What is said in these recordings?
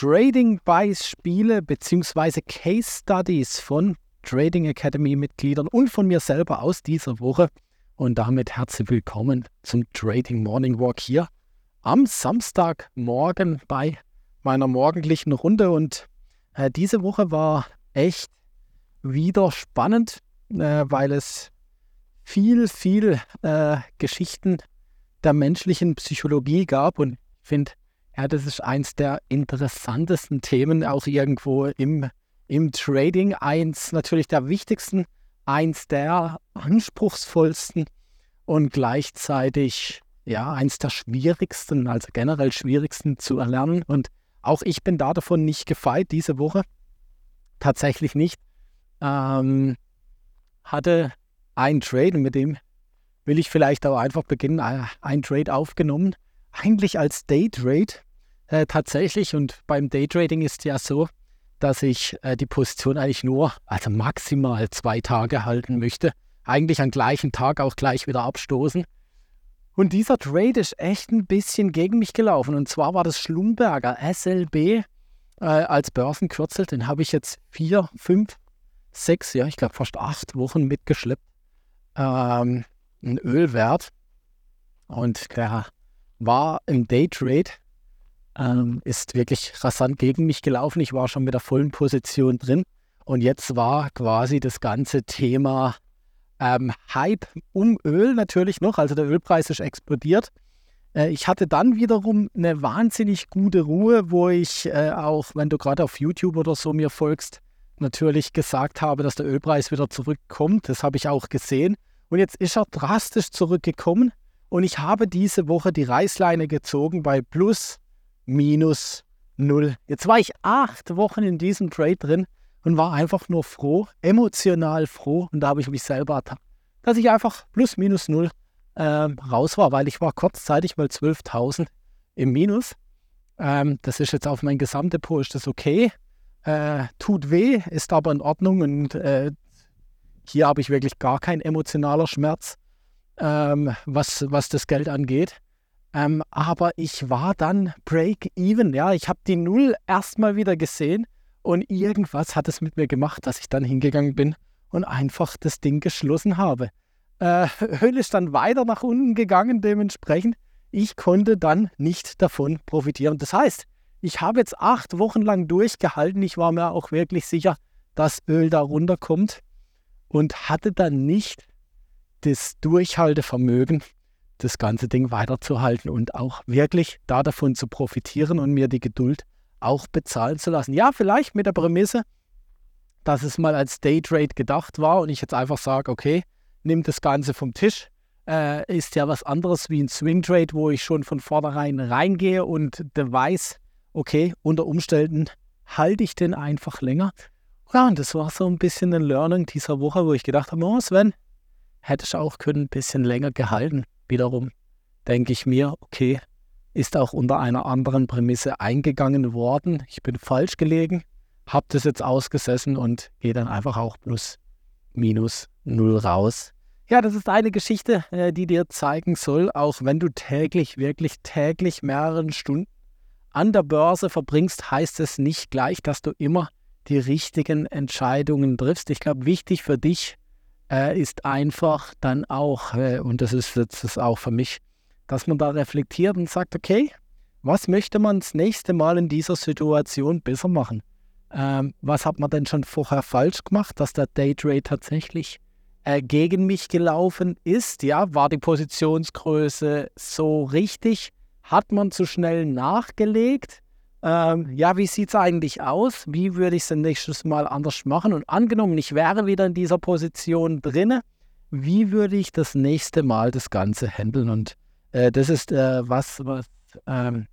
Trading-Beispiele bzw. Case Studies von Trading Academy-Mitgliedern und von mir selber aus dieser Woche. Und damit herzlich willkommen zum Trading Morning Walk hier am Samstagmorgen bei meiner morgendlichen Runde. Und äh, diese Woche war echt wieder spannend, äh, weil es viel, viel äh, Geschichten der menschlichen Psychologie gab. Und ich finde, ja, das ist eins der interessantesten Themen auch irgendwo im, im Trading. Eins natürlich der wichtigsten, eins der anspruchsvollsten und gleichzeitig ja eins der schwierigsten, also generell schwierigsten zu erlernen. Und auch ich bin da davon nicht gefeit diese Woche. Tatsächlich nicht. Ähm, hatte ein Trade, mit dem will ich vielleicht auch einfach beginnen, äh, ein Trade aufgenommen. Eigentlich als Daytrade äh, tatsächlich. Und beim Daytrading ist ja so, dass ich äh, die Position eigentlich nur, also maximal zwei Tage halten möchte. Eigentlich am gleichen Tag auch gleich wieder abstoßen. Und dieser Trade ist echt ein bisschen gegen mich gelaufen. Und zwar war das Schlumberger SLB äh, als Börsenkürzel. Den habe ich jetzt vier, fünf, sechs, ja, ich glaube fast acht Wochen mitgeschleppt. Ähm, ein Ölwert. Und der war im Daytrade, ähm, ist wirklich rasant gegen mich gelaufen. Ich war schon mit der vollen Position drin. Und jetzt war quasi das ganze Thema ähm, Hype um Öl natürlich noch. Also der Ölpreis ist explodiert. Äh, ich hatte dann wiederum eine wahnsinnig gute Ruhe, wo ich äh, auch, wenn du gerade auf YouTube oder so mir folgst, natürlich gesagt habe, dass der Ölpreis wieder zurückkommt. Das habe ich auch gesehen. Und jetzt ist er drastisch zurückgekommen. Und ich habe diese Woche die Reißleine gezogen bei plus, minus, null. Jetzt war ich acht Wochen in diesem Trade drin und war einfach nur froh, emotional froh. Und da habe ich mich selber ertappt, dass ich einfach plus minus null äh, raus war, weil ich war kurzzeitig mal 12.000 im Minus. Ähm, das ist jetzt auf mein Gesamtdepot, ist das okay. Äh, tut weh, ist aber in Ordnung und äh, hier habe ich wirklich gar keinen emotionaler Schmerz, ähm, was, was das Geld angeht. Ähm, aber ich war dann break-even. Ja, ich habe die Null erstmal wieder gesehen und irgendwas hat es mit mir gemacht, dass ich dann hingegangen bin und einfach das Ding geschlossen habe. Äh, Öl ist dann weiter nach unten gegangen, dementsprechend. Ich konnte dann nicht davon profitieren. Das heißt, ich habe jetzt acht Wochen lang durchgehalten. Ich war mir auch wirklich sicher, dass Öl da runterkommt und hatte dann nicht das Durchhaltevermögen, das ganze Ding weiterzuhalten und auch wirklich da davon zu profitieren und mir die Geduld auch bezahlen zu lassen. Ja, vielleicht mit der Prämisse, dass es mal als Daytrade gedacht war und ich jetzt einfach sage, okay, nimm das Ganze vom Tisch. Äh, ist ja was anderes wie ein Swing Trade, wo ich schon von vornherein reingehe und weiß, okay, unter Umständen halte ich den einfach länger. Ja, und das war so ein bisschen ein Learning dieser Woche, wo ich gedacht habe, oh Sven, hätte ich auch können ein bisschen länger gehalten. Wiederum denke ich mir, okay, ist auch unter einer anderen Prämisse eingegangen worden. Ich bin falsch gelegen, habe das jetzt ausgesessen und gehe dann einfach auch plus minus null raus. Ja, das ist eine Geschichte, äh, die dir zeigen soll, auch wenn du täglich, wirklich täglich mehrere Stunden an der Börse verbringst, heißt es nicht gleich, dass du immer die richtigen Entscheidungen triffst. Ich glaube, wichtig für dich äh, ist einfach dann auch, äh, und das ist jetzt auch für mich, dass man da reflektiert und sagt, okay, was möchte man das nächste Mal in dieser Situation besser machen? Ähm, was hat man denn schon vorher falsch gemacht, dass der Daytrade tatsächlich äh, gegen mich gelaufen ist? Ja, war die Positionsgröße so richtig? Hat man zu schnell nachgelegt? Ähm, ja, wie sieht es eigentlich aus? Wie würde ich es nächstes Mal anders machen? Und angenommen, ich wäre wieder in dieser Position drinne, wie würde ich das nächste Mal das Ganze handeln? Und äh, das ist äh, was, was ähm,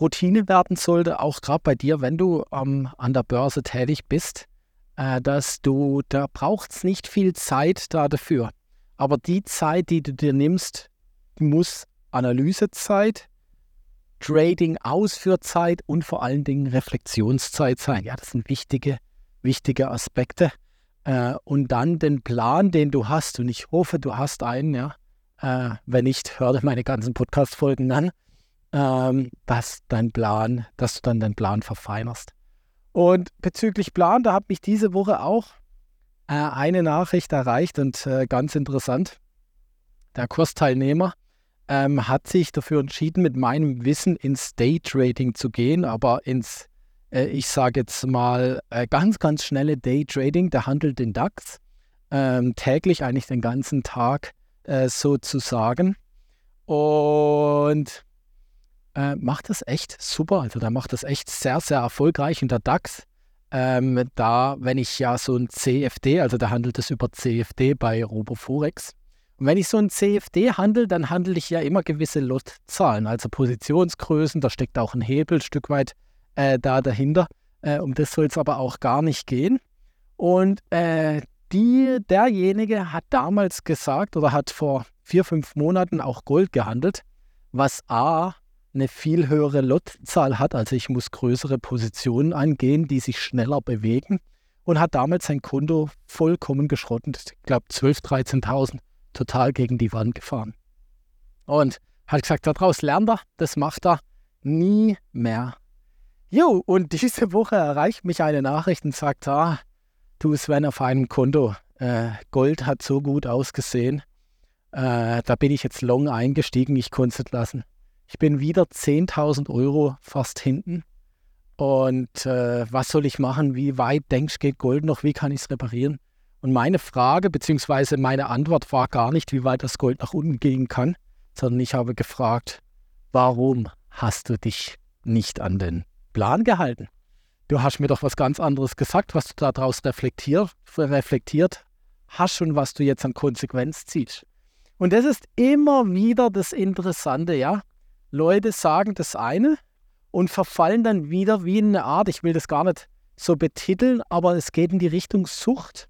Routine werden sollte, auch gerade bei dir, wenn du ähm, an der Börse tätig bist, äh, dass du, da braucht es nicht viel Zeit da dafür. Aber die Zeit, die du dir nimmst, muss Analysezeit, Trading-Ausführzeit und vor allen Dingen Reflexionszeit sein. Ja, das sind wichtige, wichtige Aspekte. Äh, und dann den Plan, den du hast, und ich hoffe, du hast einen, ja, äh, wenn nicht, hör dir meine ganzen Podcast-Folgen an. ähm, dass dein Plan, dass du dann deinen Plan verfeinerst. Und bezüglich Plan, da hat mich diese Woche auch äh, eine Nachricht erreicht und äh, ganz interessant. Der Kursteilnehmer ähm, hat sich dafür entschieden, mit meinem Wissen ins Daytrading zu gehen, aber ins, äh, ich sage jetzt mal, äh, ganz, ganz schnelle Daytrading. Der handelt den DAX ähm, täglich, eigentlich den ganzen Tag äh, sozusagen. Und äh, macht das echt super. Also, der macht das echt sehr, sehr erfolgreich. Und der DAX, ähm, da, wenn ich ja so ein CFD, also da handelt es über CFD bei RoboForex, und wenn ich so ein CFD handle, dann handle ich ja immer gewisse Lotzahlen, also Positionsgrößen, da steckt auch ein Hebel ein Stück weit äh, da dahinter. Äh, um das soll es aber auch gar nicht gehen. Und äh, die, derjenige hat damals gesagt oder hat vor vier, fünf Monaten auch Gold gehandelt, was A eine viel höhere Lotzahl hat, also ich muss größere Positionen angehen, die sich schneller bewegen und hat damals sein Konto vollkommen geschrottet. Ich glaube 12.000, 13.000 total gegen die Wand gefahren. Und hat gesagt, daraus lernt er, das macht er nie mehr. Jo, und diese Woche erreicht mich eine Nachricht und sagt, ah, du Sven auf einem Konto, äh, Gold hat so gut ausgesehen, äh, da bin ich jetzt long eingestiegen, ich konnte es lassen. Ich bin wieder 10.000 Euro fast hinten. Und äh, was soll ich machen? Wie weit denkst du, geht Gold noch? Wie kann ich es reparieren? Und meine Frage bzw. meine Antwort war gar nicht, wie weit das Gold nach unten gehen kann, sondern ich habe gefragt, warum hast du dich nicht an den Plan gehalten? Du hast mir doch was ganz anderes gesagt, was du daraus reflektiert, reflektiert hast und was du jetzt an Konsequenz ziehst. Und das ist immer wieder das Interessante, ja. Leute sagen das eine und verfallen dann wieder wie in eine Art, ich will das gar nicht so betiteln, aber es geht in die Richtung Sucht.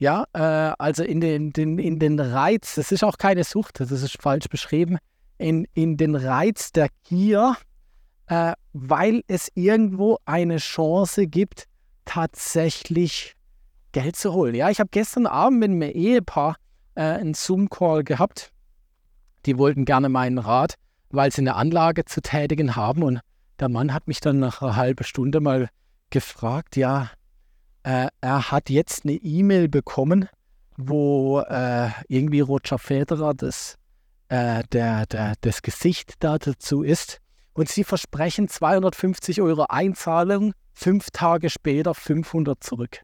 Ja, äh, also in den, den, in den Reiz, das ist auch keine Sucht, das ist falsch beschrieben, in, in den Reiz der Gier, äh, weil es irgendwo eine Chance gibt, tatsächlich Geld zu holen. Ja, ich habe gestern Abend mit einem Ehepaar äh, einen Zoom-Call gehabt. Die wollten gerne meinen Rat, weil sie eine Anlage zu tätigen haben. Und der Mann hat mich dann nach einer halben Stunde mal gefragt, ja, äh, er hat jetzt eine E-Mail bekommen, wo äh, irgendwie Roger Federer das, äh, der, der, das Gesicht da dazu ist. Und sie versprechen 250 Euro Einzahlung, fünf Tage später 500 zurück.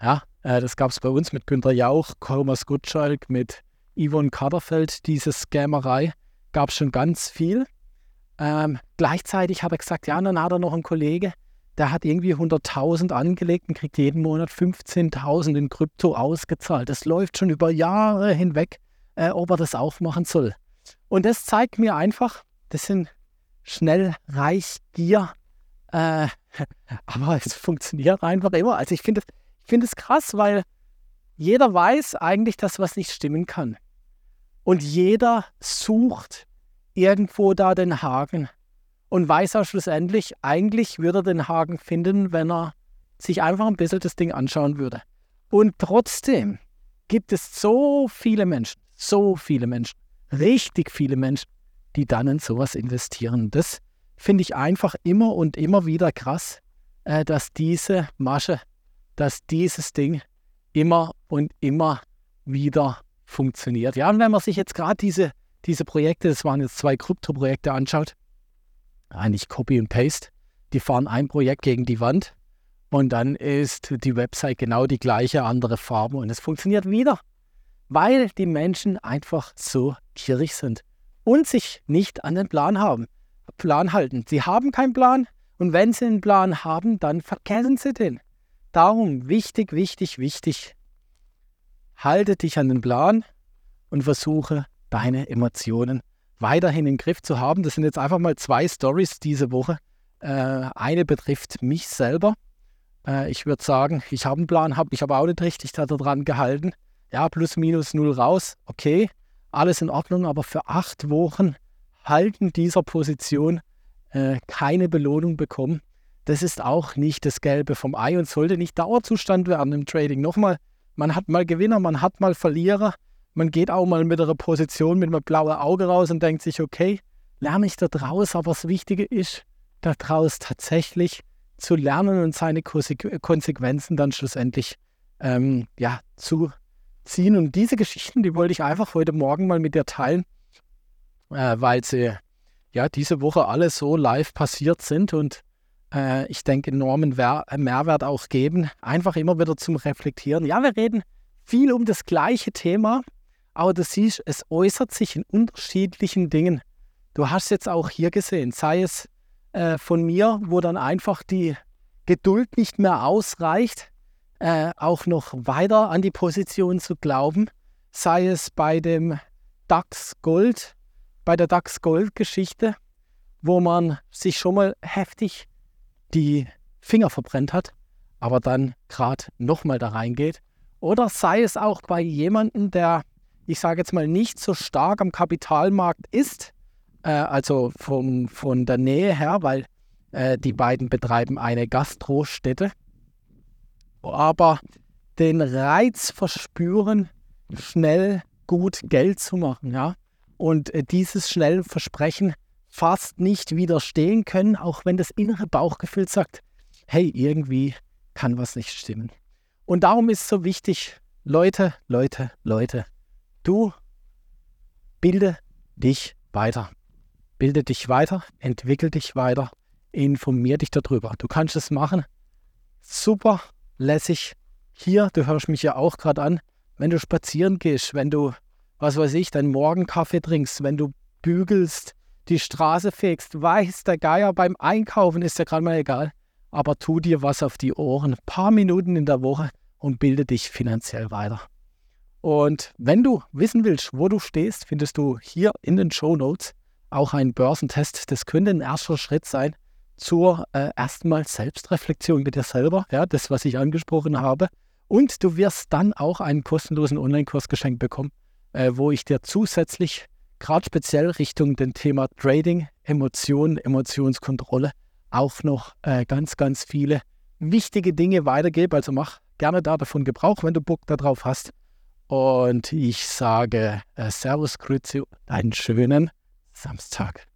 Ja, äh, das gab es bei uns mit Günter Jauch, Thomas Gottschalk, mit Yvonne Kaderfeld, diese Scammerei. Gab es schon ganz viel. Ähm, gleichzeitig hat er gesagt, ja, dann hat er noch einen Kollege, der hat irgendwie 100.000 angelegt und kriegt jeden Monat 15.000 in Krypto ausgezahlt. Das läuft schon über Jahre hinweg, äh, ob er das auch machen soll. Und das zeigt mir einfach, das sind schnell reich Gier, äh, aber es funktioniert einfach immer. Also ich finde es find krass, weil jeder weiß eigentlich, dass was nicht stimmen kann. Und jeder sucht irgendwo da den Haken und weiß auch schlussendlich, eigentlich würde er den Haken finden, wenn er sich einfach ein bisschen das Ding anschauen würde. Und trotzdem gibt es so viele Menschen, so viele Menschen, richtig viele Menschen, die dann in sowas investieren. Das finde ich einfach immer und immer wieder krass, äh, dass diese Masche, dass dieses Ding immer und immer wieder funktioniert. Ja, und wenn man sich jetzt gerade diese, diese Projekte, das waren jetzt zwei Krypto-Projekte anschaut, eigentlich Copy und Paste. Die fahren ein Projekt gegen die Wand und dann ist die Website genau die gleiche, andere Farbe und es funktioniert wieder, weil die Menschen einfach so gierig sind und sich nicht an den Plan haben, Plan halten. Sie haben keinen Plan und wenn sie einen Plan haben, dann vergessen sie den. Darum wichtig, wichtig, wichtig. Halte dich an den Plan und versuche deine Emotionen weiterhin im Griff zu haben. Das sind jetzt einfach mal zwei Stories diese Woche. Äh, eine betrifft mich selber. Äh, ich würde sagen, ich habe einen Plan, habe ich aber auch nicht richtig daran gehalten. Ja, plus minus null raus, okay, alles in Ordnung, aber für acht Wochen halten dieser Position äh, keine Belohnung bekommen. Das ist auch nicht das Gelbe vom Ei und sollte nicht Dauerzustand werden im Trading. Nochmal, man hat mal Gewinner, man hat mal Verlierer man geht auch mal mit einer Position mit einem blauen Auge raus und denkt sich, okay, lerne ich da draus. Aber das Wichtige ist, daraus tatsächlich zu lernen und seine Konsequenzen dann schlussendlich ähm, ja, zu ziehen. Und diese Geschichten, die wollte ich einfach heute Morgen mal mit dir teilen, äh, weil sie ja diese Woche alle so live passiert sind und äh, ich denke enormen Wer Mehrwert auch geben. Einfach immer wieder zum Reflektieren. Ja, wir reden viel um das gleiche Thema, aber du siehst, es äußert sich in unterschiedlichen Dingen. Du hast jetzt auch hier gesehen, sei es äh, von mir, wo dann einfach die Geduld nicht mehr ausreicht, äh, auch noch weiter an die Position zu glauben, sei es bei dem DAX Gold, bei der DAX Gold Geschichte, wo man sich schon mal heftig die Finger verbrennt hat, aber dann gerade nochmal da reingeht. Oder sei es auch bei jemandem, der, ich sage jetzt mal, nicht so stark am Kapitalmarkt ist, äh, also vom, von der Nähe her, weil äh, die beiden betreiben eine Gastrostätte, aber den Reiz verspüren, schnell gut Geld zu machen, ja. Und äh, dieses schnelle Versprechen fast nicht widerstehen können, auch wenn das innere Bauchgefühl sagt, hey, irgendwie kann was nicht stimmen. Und darum ist es so wichtig, Leute, Leute, Leute, du bilde dich weiter. Bilde dich weiter, entwickel dich weiter, informier dich darüber. Du kannst es machen. Super lässig. Hier, du hörst mich ja auch gerade an, wenn du spazieren gehst, wenn du, was weiß ich, deinen Morgenkaffee trinkst, wenn du bügelst, die Straße fegst, weiß der Geier beim Einkaufen, ist ja gerade mal egal. Aber tu dir was auf die Ohren, ein paar Minuten in der Woche und bilde dich finanziell weiter. Und wenn du wissen willst, wo du stehst, findest du hier in den Show Notes auch einen Börsentest. Das könnte ein erster Schritt sein zur äh, erstmal Selbstreflexion mit dir selber, ja, das, was ich angesprochen habe. Und du wirst dann auch einen kostenlosen Online-Kurs geschenkt bekommen, äh, wo ich dir zusätzlich gerade speziell Richtung dem Thema Trading, Emotionen, Emotionskontrolle auch noch äh, ganz, ganz viele wichtige Dinge weitergebe. Also mach gerne da davon Gebrauch, wenn du Bock darauf hast. Und ich sage äh, Servus, Grüezi, einen schönen Samstag.